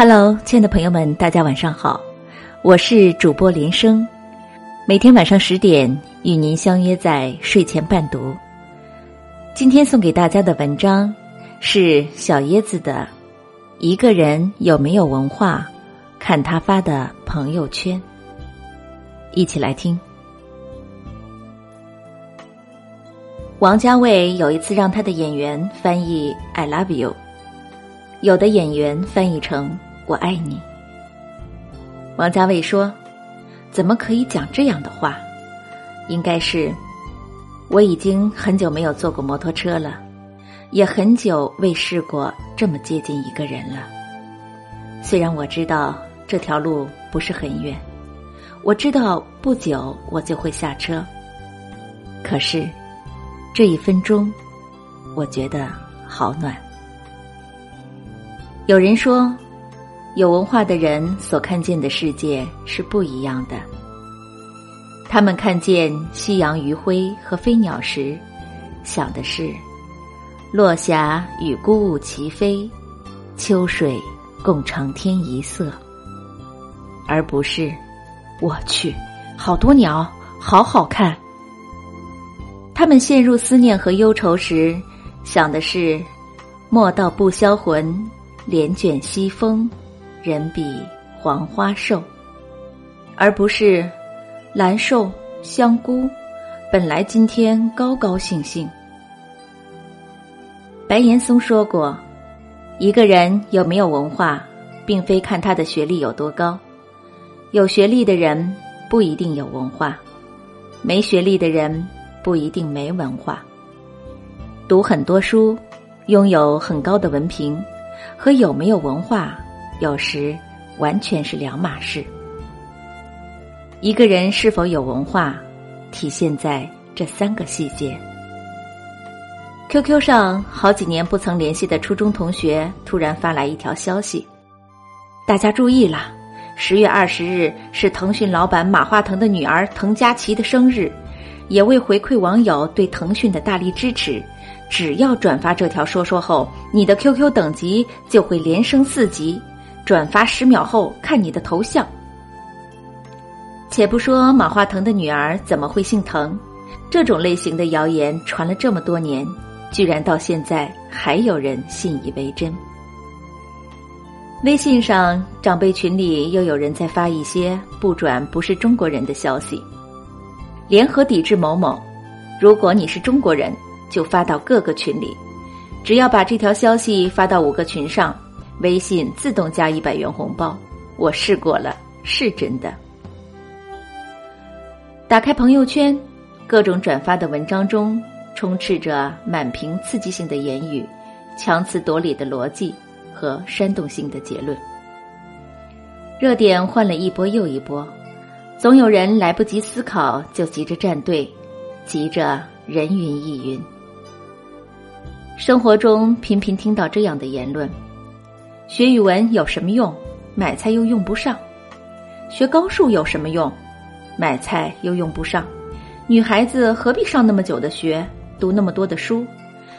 Hello，亲爱的朋友们，大家晚上好，我是主播林生，每天晚上十点与您相约在睡前伴读。今天送给大家的文章是小椰子的《一个人有没有文化，看他发的朋友圈》，一起来听。王家卫有一次让他的演员翻译 “I love you”。有的演员翻译成“我爱你”。王家卫说：“怎么可以讲这样的话？应该是我已经很久没有坐过摩托车了，也很久未试过这么接近一个人了。虽然我知道这条路不是很远，我知道不久我就会下车，可是这一分钟，我觉得好暖。”有人说，有文化的人所看见的世界是不一样的。他们看见夕阳余晖和飞鸟时，想的是落霞与孤鹜齐飞，秋水共长天一色，而不是我去，好多鸟，好好看。他们陷入思念和忧愁时，想的是莫道不销魂。帘卷西风，人比黄花瘦，而不是兰寿香菇。本来今天高高兴兴。白岩松说过：“一个人有没有文化，并非看他的学历有多高。有学历的人不一定有文化，没学历的人不一定没文化。读很多书，拥有很高的文凭。”和有没有文化，有时完全是两码事。一个人是否有文化，体现在这三个细节。QQ 上好几年不曾联系的初中同学突然发来一条消息：“大家注意啦，十月二十日是腾讯老板马化腾的女儿滕佳琪的生日，也为回馈网友对腾讯的大力支持。”只要转发这条说说后，你的 QQ 等级就会连升四级。转发十秒后看你的头像。且不说马化腾的女儿怎么会姓滕，这种类型的谣言传了这么多年，居然到现在还有人信以为真。微信上长辈群里又有人在发一些不转不是中国人的消息，联合抵制某某。如果你是中国人。就发到各个群里，只要把这条消息发到五个群上，微信自动加一百元红包。我试过了，是真的。打开朋友圈，各种转发的文章中充斥着满屏刺激性的言语、强词夺理的逻辑和煽动性的结论。热点换了一波又一波，总有人来不及思考就急着站队，急着人云亦云。生活中频频听到这样的言论：学语文有什么用？买菜又用不上；学高数有什么用？买菜又用不上。女孩子何必上那么久的学，读那么多的书？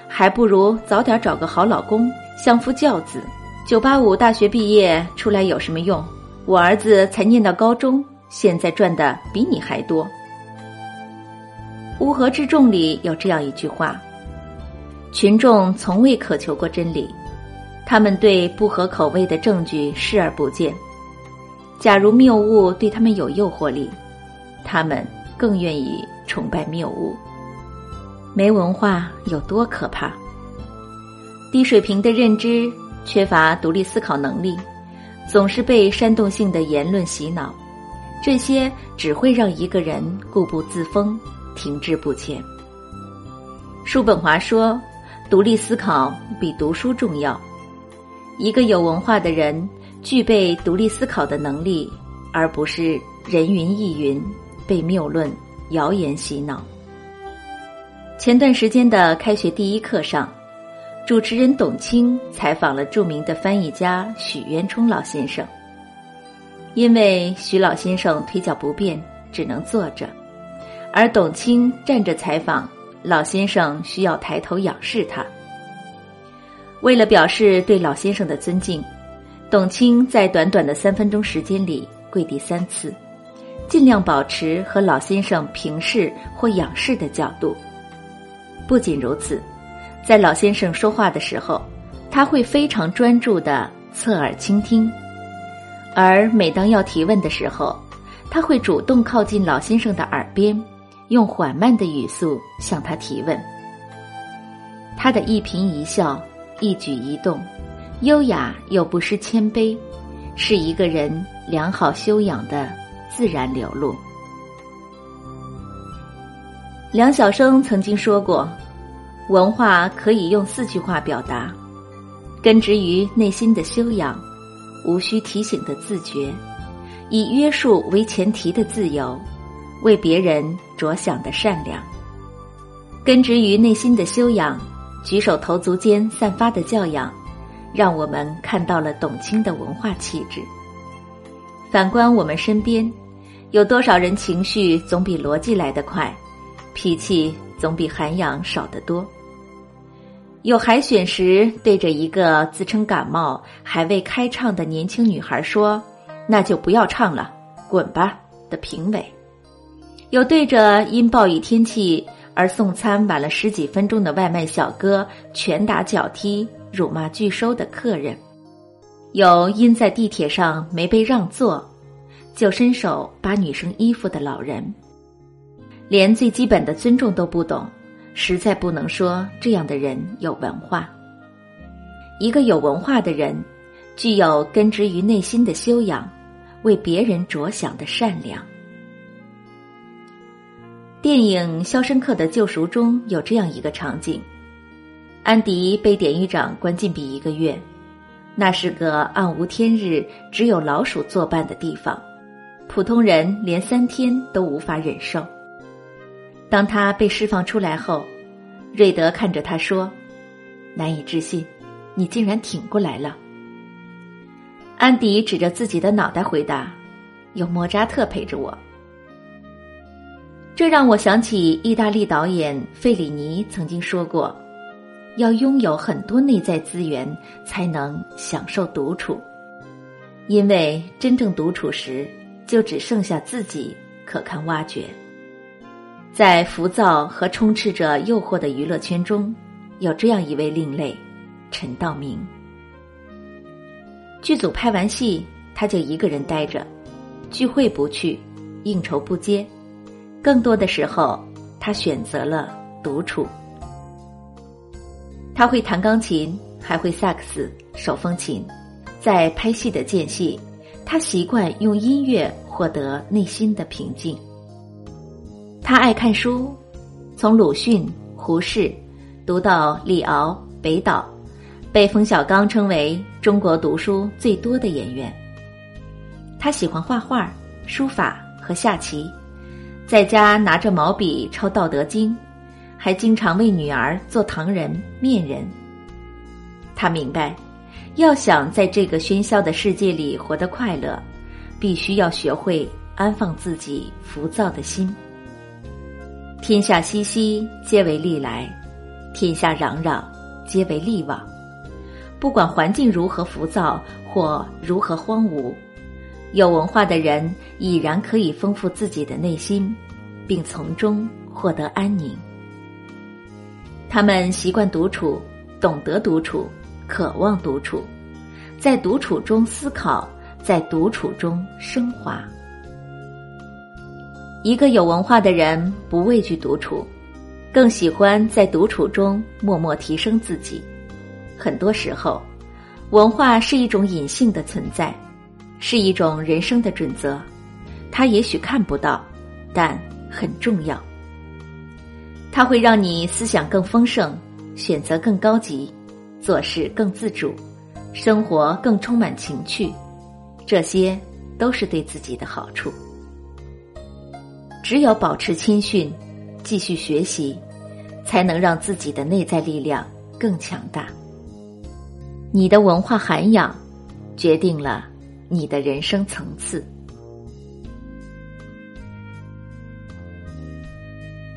还不如早点找个好老公，相夫教子。九八五大学毕业出来有什么用？我儿子才念到高中，现在赚的比你还多。乌合之众里有这样一句话。群众从未渴求过真理，他们对不合口味的证据视而不见。假如谬误对他们有诱惑力，他们更愿意崇拜谬误。没文化有多可怕？低水平的认知，缺乏独立思考能力，总是被煽动性的言论洗脑，这些只会让一个人固步自封、停滞不前。叔本华说。独立思考比读书重要。一个有文化的人具备独立思考的能力，而不是人云亦云、被谬论、谣言洗脑。前段时间的开学第一课上，主持人董卿采访了著名的翻译家许渊冲老先生。因为许老先生腿脚不便，只能坐着，而董卿站着采访。老先生需要抬头仰视他。为了表示对老先生的尊敬，董卿在短短的三分钟时间里跪地三次，尽量保持和老先生平视或仰视的角度。不仅如此，在老先生说话的时候，他会非常专注的侧耳倾听；而每当要提问的时候，他会主动靠近老先生的耳边，用缓慢的语速向他提问。他的一颦一笑、一举一动，优雅又不失谦卑，是一个人良好修养的自然流露。梁晓声曾经说过：“文化可以用四句话表达，根植于内心的修养，无需提醒的自觉，以约束为前提的自由，为别人着想的善良，根植于内心的修养。”举手投足间散发的教养，让我们看到了董卿的文化气质。反观我们身边，有多少人情绪总比逻辑来得快，脾气总比涵养少得多？有海选时对着一个自称感冒还未开唱的年轻女孩说：“那就不要唱了，滚吧！”的评委，有对着因暴雨天气。而送餐晚了十几分钟的外卖小哥拳打脚踢、辱骂拒收的客人，有因在地铁上没被让座，就伸手扒女生衣服的老人，连最基本的尊重都不懂，实在不能说这样的人有文化。一个有文化的人，具有根植于内心的修养，为别人着想的善良。电影《肖申克的救赎》中有这样一个场景：安迪被典狱长关禁闭一个月，那是个暗无天日、只有老鼠作伴的地方，普通人连三天都无法忍受。当他被释放出来后，瑞德看着他说：“难以置信，你竟然挺过来了。”安迪指着自己的脑袋回答：“有莫扎特陪着我。”这让我想起意大利导演费里尼曾经说过：“要拥有很多内在资源，才能享受独处。因为真正独处时，就只剩下自己可堪挖掘。”在浮躁和充斥着诱惑的娱乐圈中，有这样一位另类——陈道明。剧组拍完戏，他就一个人待着，聚会不去，应酬不接。更多的时候，他选择了独处。他会弹钢琴，还会萨克斯、手风琴。在拍戏的间隙，他习惯用音乐获得内心的平静。他爱看书，从鲁迅、胡适读到李敖、北岛，被冯小刚称为中国读书最多的演员。他喜欢画画、书法和下棋。在家拿着毛笔抄《道德经》，还经常为女儿做糖人、面人。他明白，要想在这个喧嚣的世界里活得快乐，必须要学会安放自己浮躁的心。天下熙熙，皆为利来；天下攘攘，皆为利往。不管环境如何浮躁或如何荒芜。有文化的人已然可以丰富自己的内心，并从中获得安宁。他们习惯独处，懂得独处，渴望独处，在独处中思考，在独处中升华。一个有文化的人不畏惧独处，更喜欢在独处中默默提升自己。很多时候，文化是一种隐性的存在。是一种人生的准则，它也许看不到，但很重要。它会让你思想更丰盛，选择更高级，做事更自主，生活更充满情趣。这些都是对自己的好处。只有保持谦逊，继续学习，才能让自己的内在力量更强大。你的文化涵养，决定了。你的人生层次。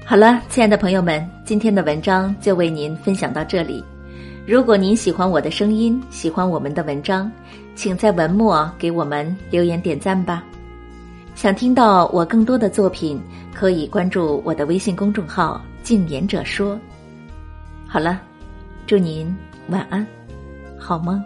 好了，亲爱的朋友们，今天的文章就为您分享到这里。如果您喜欢我的声音，喜欢我们的文章，请在文末给我们留言点赞吧。想听到我更多的作品，可以关注我的微信公众号“静言者说”。好了，祝您晚安，好梦。